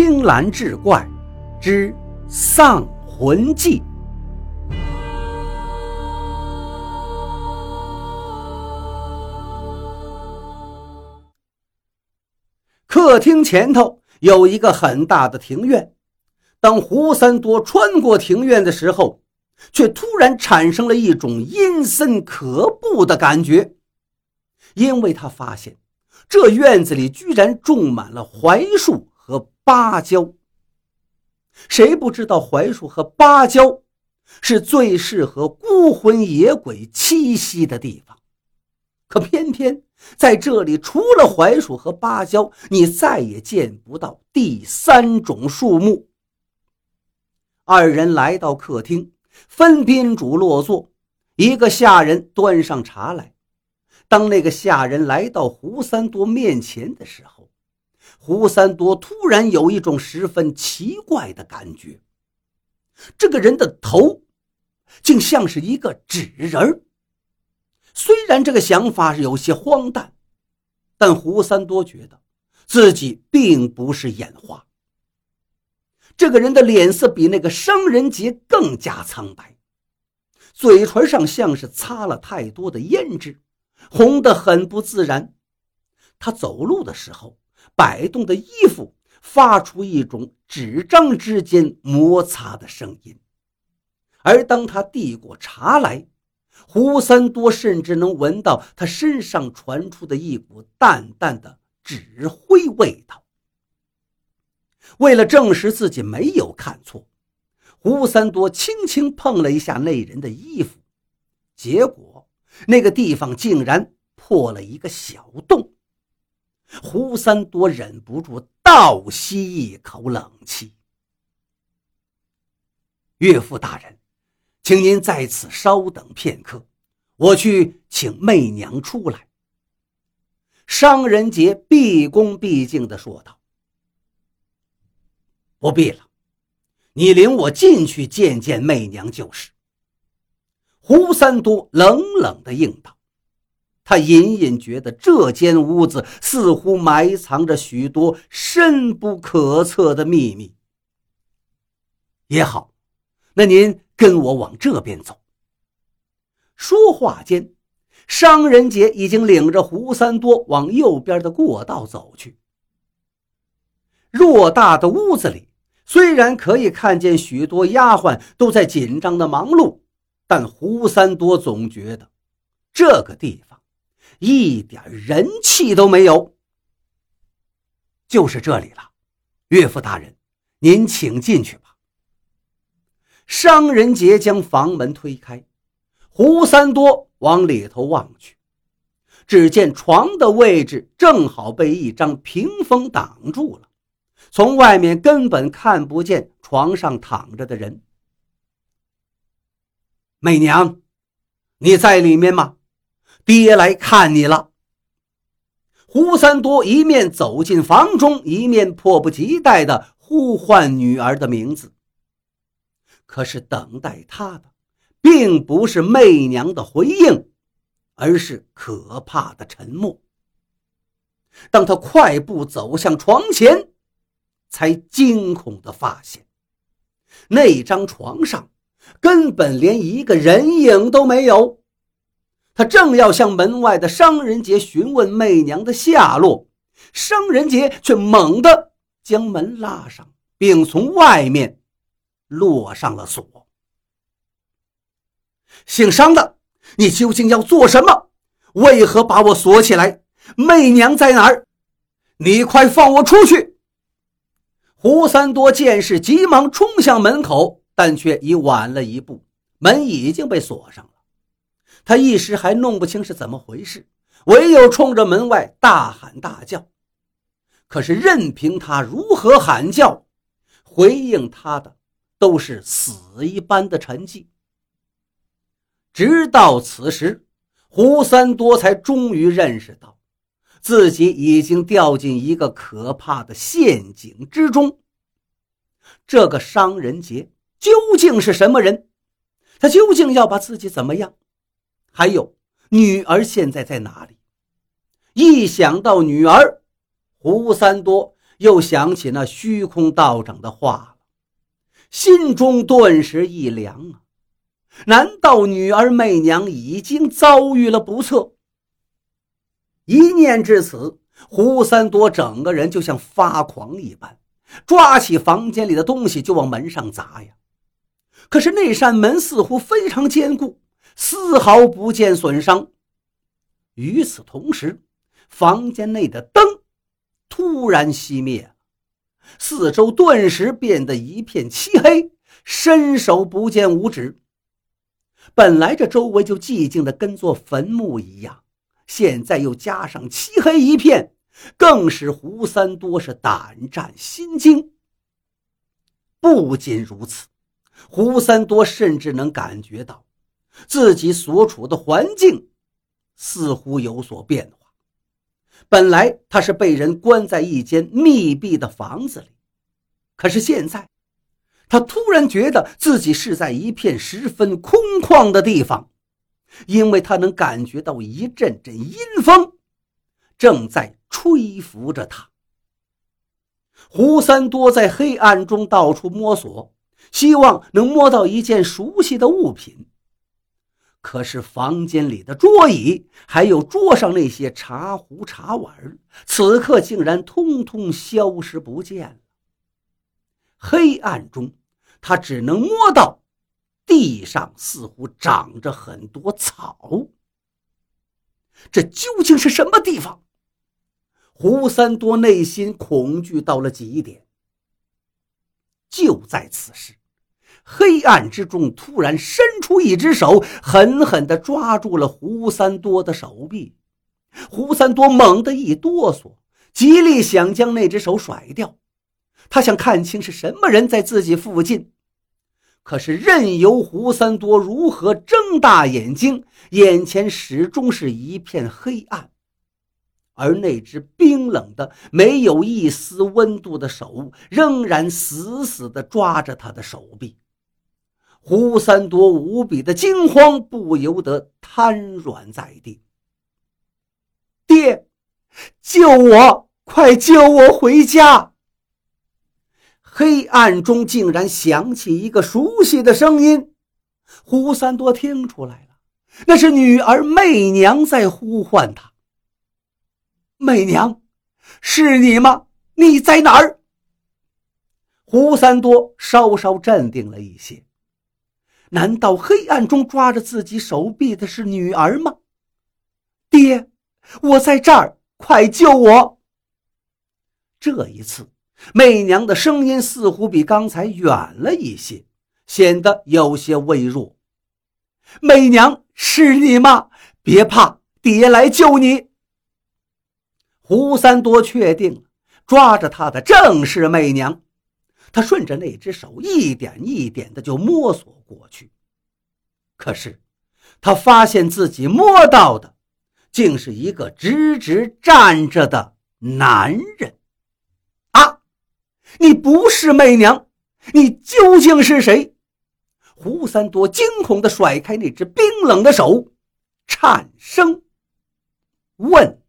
青蓝志怪之丧魂记。客厅前头有一个很大的庭院。当胡三多穿过庭院的时候，却突然产生了一种阴森可怖的感觉，因为他发现这院子里居然种满了槐树和芭蕉。谁不知道槐树和芭蕉是最适合孤魂野鬼栖息的地方？可偏偏在这里，除了槐树和芭蕉，你再也见不到第三种树木。二人来到客厅，分宾主落座，一个下人端上茶来。当那个下人来到胡三多面前的时候，胡三多突然有一种十分奇怪的感觉：这个人的头，竟像是一个纸人虽然这个想法是有些荒诞，但胡三多觉得自己并不是眼花。这个人的脸色比那个商人杰更加苍白，嘴唇上像是擦了太多的胭脂，红得很不自然。他走路的时候摆动的衣服发出一种纸张之间摩擦的声音，而当他递过茶来，胡三多甚至能闻到他身上传出的一股淡淡的纸灰味道。为了证实自己没有看错，胡三多轻轻碰了一下那人的衣服，结果那个地方竟然破了一个小洞。胡三多忍不住倒吸一口冷气：“岳父大人，请您在此稍等片刻，我去请媚娘出来。”商人杰毕恭毕敬地说道。不必了，你领我进去见见媚娘就是。胡三多冷冷的应道，他隐隐觉得这间屋子似乎埋藏着许多深不可测的秘密。也好，那您跟我往这边走。说话间，商人杰已经领着胡三多往右边的过道走去。偌大的屋子里。虽然可以看见许多丫鬟都在紧张的忙碌，但胡三多总觉得这个地方一点人气都没有。就是这里了，岳父大人，您请进去吧。商人杰将房门推开，胡三多往里头望去，只见床的位置正好被一张屏风挡住了。从外面根本看不见床上躺着的人。媚娘，你在里面吗？爹来看你了。胡三多一面走进房中，一面迫不及待地呼唤女儿的名字。可是等待他的，并不是媚娘的回应，而是可怕的沉默。当他快步走向床前。才惊恐地发现，那张床上根本连一个人影都没有。他正要向门外的商人杰询问媚娘的下落，商人杰却猛地将门拉上，并从外面落上了锁。姓商的，你究竟要做什么？为何把我锁起来？媚娘在哪儿？你快放我出去！胡三多见势，急忙冲向门口，但却已晚了一步，门已经被锁上了。他一时还弄不清是怎么回事，唯有冲着门外大喊大叫。可是任凭他如何喊叫，回应他的都是死一般的沉寂。直到此时，胡三多才终于认识到。自己已经掉进一个可怕的陷阱之中。这个商人杰究竟是什么人？他究竟要把自己怎么样？还有女儿现在在哪里？一想到女儿，胡三多又想起那虚空道长的话了，心中顿时一凉啊！难道女儿媚娘已经遭遇了不测？一念至此，胡三多整个人就像发狂一般，抓起房间里的东西就往门上砸呀。可是那扇门似乎非常坚固，丝毫不见损伤。与此同时，房间内的灯突然熄灭，四周顿时变得一片漆黑，伸手不见五指。本来这周围就寂静的跟座坟墓一样，现在又加上漆黑一片，更使胡三多是胆战心惊。不仅如此。胡三多甚至能感觉到，自己所处的环境似乎有所变化。本来他是被人关在一间密闭的房子里，可是现在，他突然觉得自己是在一片十分空旷的地方，因为他能感觉到一阵阵阴风正在吹拂着他。胡三多在黑暗中到处摸索。希望能摸到一件熟悉的物品，可是房间里的桌椅，还有桌上那些茶壶茶碗，此刻竟然通通消失不见了。黑暗中，他只能摸到地上似乎长着很多草。这究竟是什么地方？胡三多内心恐惧到了极点。就在此时。黑暗之中，突然伸出一只手，狠狠地抓住了胡三多的手臂。胡三多猛地一哆嗦，极力想将那只手甩掉。他想看清是什么人在自己附近，可是任由胡三多如何睁大眼睛，眼前始终是一片黑暗，而那只冰冷的、没有一丝温度的手，仍然死死地抓着他的手臂。胡三多无比的惊慌，不由得瘫软在地。爹，救我！快救我回家！黑暗中竟然响起一个熟悉的声音。胡三多听出来了，那是女儿媚娘在呼唤他。媚娘，是你吗？你在哪儿？胡三多稍稍镇定了一些。难道黑暗中抓着自己手臂的是女儿吗？爹，我在这儿，快救我！这一次，媚娘的声音似乎比刚才远了一些，显得有些微弱。媚娘，是你吗？别怕，爹来救你。胡三多确定，抓着他的正是媚娘。他顺着那只手一点一点的就摸索过去，可是他发现自己摸到的，竟是一个直直站着的男人。啊！你不是媚娘，你究竟是谁？胡三多惊恐的甩开那只冰冷的手，颤声问。